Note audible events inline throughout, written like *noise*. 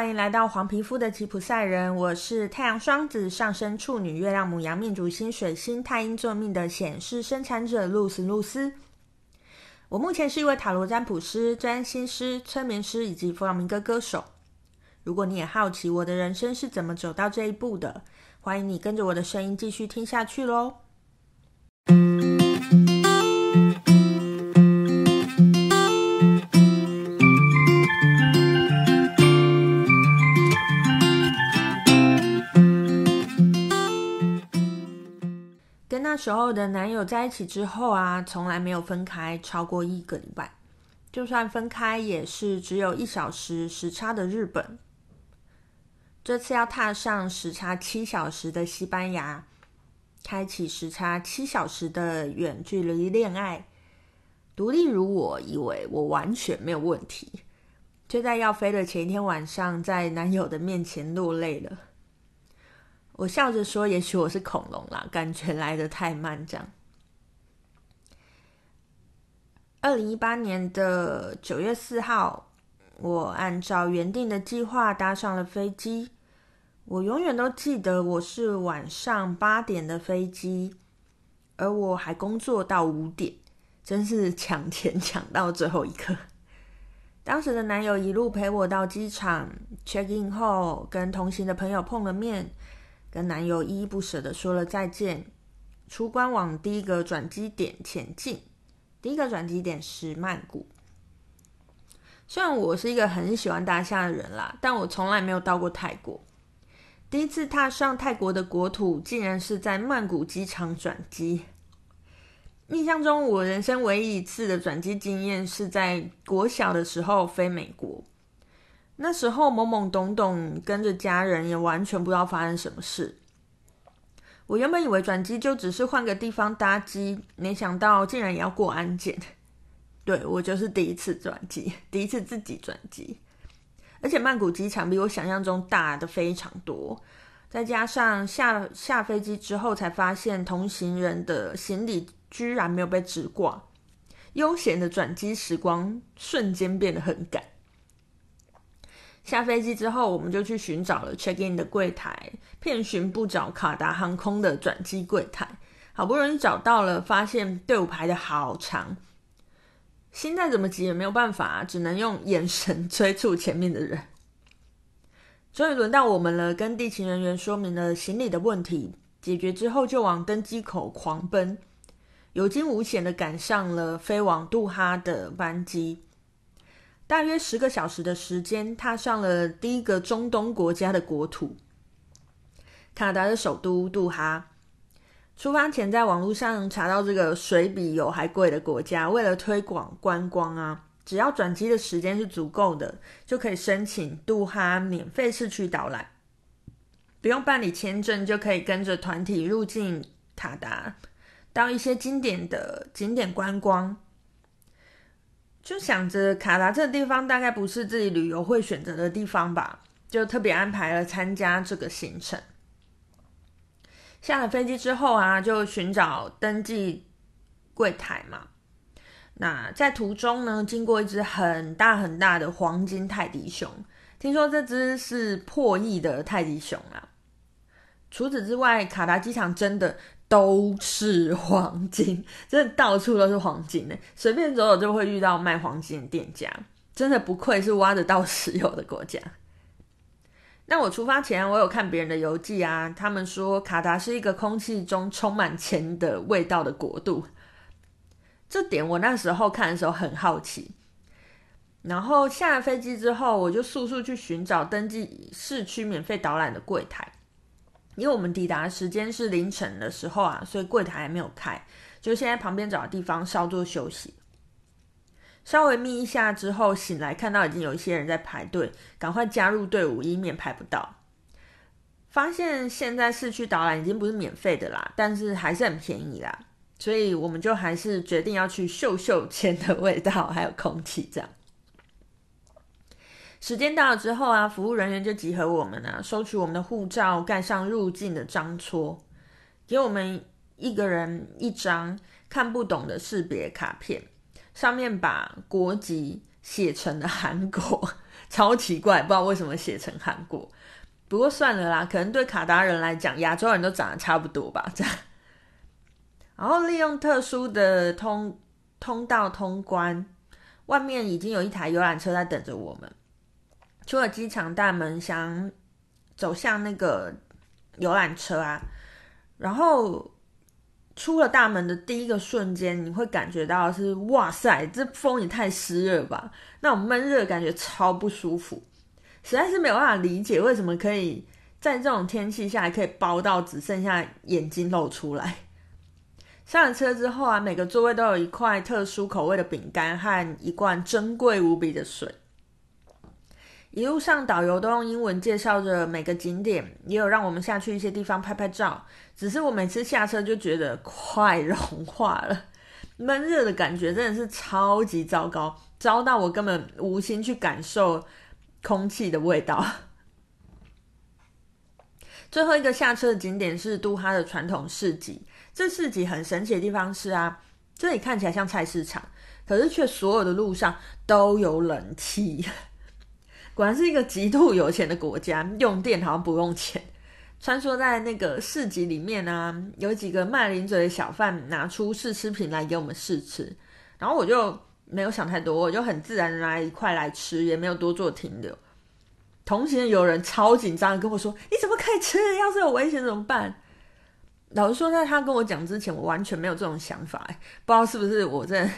欢迎来到黄皮肤的吉普赛人。我是太阳双子上升处女、月亮母羊命主星水星太阴座命的显示生产者露丝露丝。我目前是一位塔罗占卜师、占星师、催眠师以及弗朗明哥歌手。如果你也好奇我的人生是怎么走到这一步的，欢迎你跟着我的声音继续听下去喽。那时候的男友在一起之后啊，从来没有分开超过一个礼拜，就算分开也是只有一小时时差的日本。这次要踏上时差七小时的西班牙，开启时差七小时的远距离恋爱。独立如我，以为我完全没有问题，却在要飞的前一天晚上，在男友的面前落泪了。我笑着说：“也许我是恐龙啦，感觉来得太慢。”这样。二零一八年的九月四号。我按照原定的计划搭上了飞机。我永远都记得我是晚上八点的飞机，而我还工作到五点，真是抢钱抢到最后一刻。当时的男友一路陪我到机场，check in 后跟同行的朋友碰了面，跟男友依依不舍的说了再见，出关往第一个转机点前进。第一个转机点是曼谷。虽然我是一个很喜欢大象的人啦，但我从来没有到过泰国。第一次踏上泰国的国土，竟然是在曼谷机场转机。印象中，我人生唯一一次的转机经验是在国小的时候飞美国。那时候懵懵懂懂，跟着家人，也完全不知道发生什么事。我原本以为转机就只是换个地方搭机，没想到竟然也要过安检。对，我就是第一次转机，第一次自己转机，而且曼谷机场比我想象中大的非常多，再加上下下飞机之后才发现同行人的行李居然没有被直挂，悠闲的转机时光瞬间变得很赶。下飞机之后，我们就去寻找了 check in 的柜台，遍寻不着卡达航空的转机柜台，好不容易找到了，发现队伍排得好长。心再怎么急也没有办法，只能用眼神催促前面的人。终于轮到我们了，跟地勤人员说明了行李的问题，解决之后就往登机口狂奔，有惊无险的赶上了飞往杜哈的班机。大约十个小时的时间，踏上了第一个中东国家的国土——卡达的首都杜哈。出发前，在网络上查到这个水比油还贵的国家，为了推广观光啊，只要转机的时间是足够的，就可以申请杜哈免费市区导览，不用办理签证，就可以跟着团体入境卡达，到一些经典的景点观光。就想着卡达这个地方大概不是自己旅游会选择的地方吧，就特别安排了参加这个行程。下了飞机之后啊，就寻找登记柜台嘛。那在途中呢，经过一只很大很大的黄金泰迪熊，听说这只是破亿的泰迪熊啊。除此之外，卡达机场真的都是黄金，*laughs* 真的到处都是黄金呢，随便走走就会遇到卖黄金的店家，真的不愧是挖得到石油的国家。那我出发前，我有看别人的游记啊，他们说卡达是一个空气中充满钱的味道的国度，这点我那时候看的时候很好奇。然后下了飞机之后，我就速速去寻找登记市区免费导览的柜台，因为我们抵达时间是凌晨的时候啊，所以柜台还没有开，就先在旁边找个地方稍作休息。稍微眯一下之后，醒来看到已经有一些人在排队，赶快加入队伍，以免排不到。发现现在市区导览已经不是免费的啦，但是还是很便宜啦，所以我们就还是决定要去嗅嗅 *laughs* 钱的味道，还有空气这样。时间到了之后啊，服务人员就集合我们啊，收取我们的护照，盖上入境的章戳，给我们一个人一张看不懂的识别卡片。上面把国籍写成了韩国，*laughs* 超奇怪，不知道为什么写成韩国。不过算了啦，可能对卡达人来讲，亚洲人都长得差不多吧，这样。然后利用特殊的通通道通关，外面已经有一台游览车在等着我们。出了机场大门，想走向那个游览车啊，然后出了大门的第一个瞬间，你会感觉到是哇塞，这风也太湿热吧，那种闷热感觉超不舒服。实在是没有办法理解为什么可以在这种天气下可以包到只剩下眼睛露出来。上了车之后啊，每个座位都有一块特殊口味的饼干和一罐珍贵无比的水。一路上导游都用英文介绍着每个景点，也有让我们下去一些地方拍拍照。只是我每次下车就觉得快 *laughs* 融化了，闷热的感觉真的是超级糟糕，糟到我根本无心去感受。空气的味道。*laughs* 最后一个下车的景点是杜哈的传统市集。这市集很神奇的地方是啊，这里看起来像菜市场，可是却所有的路上都有冷气。果然是一个极度有钱的国家，用电好像不用钱。穿梭在那个市集里面啊，有几个卖零嘴的小贩拿出试吃品来给我们试吃，然后我就。没有想太多，我就很自然的拿一块来吃，也没有多做停留。同行有人超紧张的跟我说：“你怎么可以吃？要是有危险怎么办？”老实说，在他跟我讲之前，我完全没有这种想法。不知道是不是我这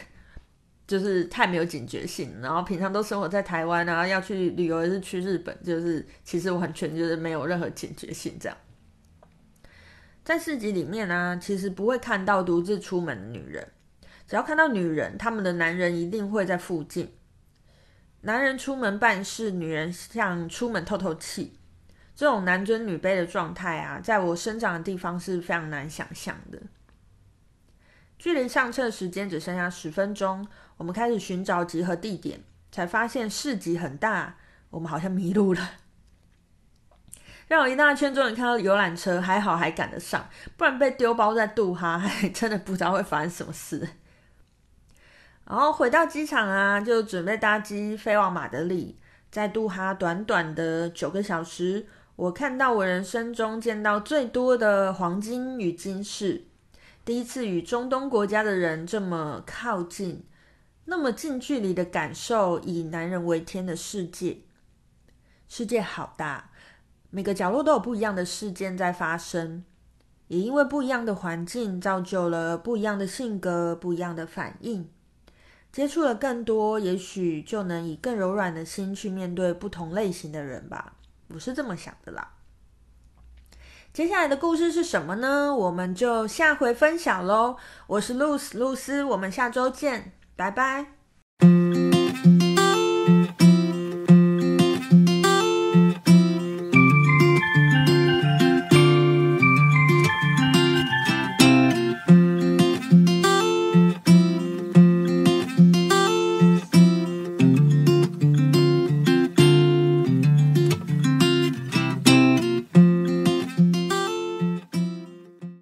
就是太没有警觉性。然后平常都生活在台湾啊，要去旅游是去日本，就是其实完全就是没有任何警觉性。这样在市集里面呢、其实不会看到独自出门的女人。只要看到女人，他们的男人一定会在附近。男人出门办事，女人像出门透透气。这种男尊女卑的状态啊，在我生长的地方是非常难想象的。距离上车时间只剩下十分钟，我们开始寻找集合地点，才发现市集很大，我们好像迷路了。绕一大圈，终于看到游览车，还好还赶得上，不然被丢包在杜哈，*laughs* 真的不知道会发生什么事。然后回到机场啊，就准备搭机飞往马德里。在杜哈短短的九个小时，我看到我人生中见到最多的黄金与金饰。第一次与中东国家的人这么靠近，那么近距离的感受以男人为天的世界。世界好大，每个角落都有不一样的事件在发生，也因为不一样的环境，造就了不一样的性格，不一样的反应。接触了更多，也许就能以更柔软的心去面对不同类型的人吧。我是这么想的啦。接下来的故事是什么呢？我们就下回分享喽。我是露丝，露丝，我们下周见，拜拜。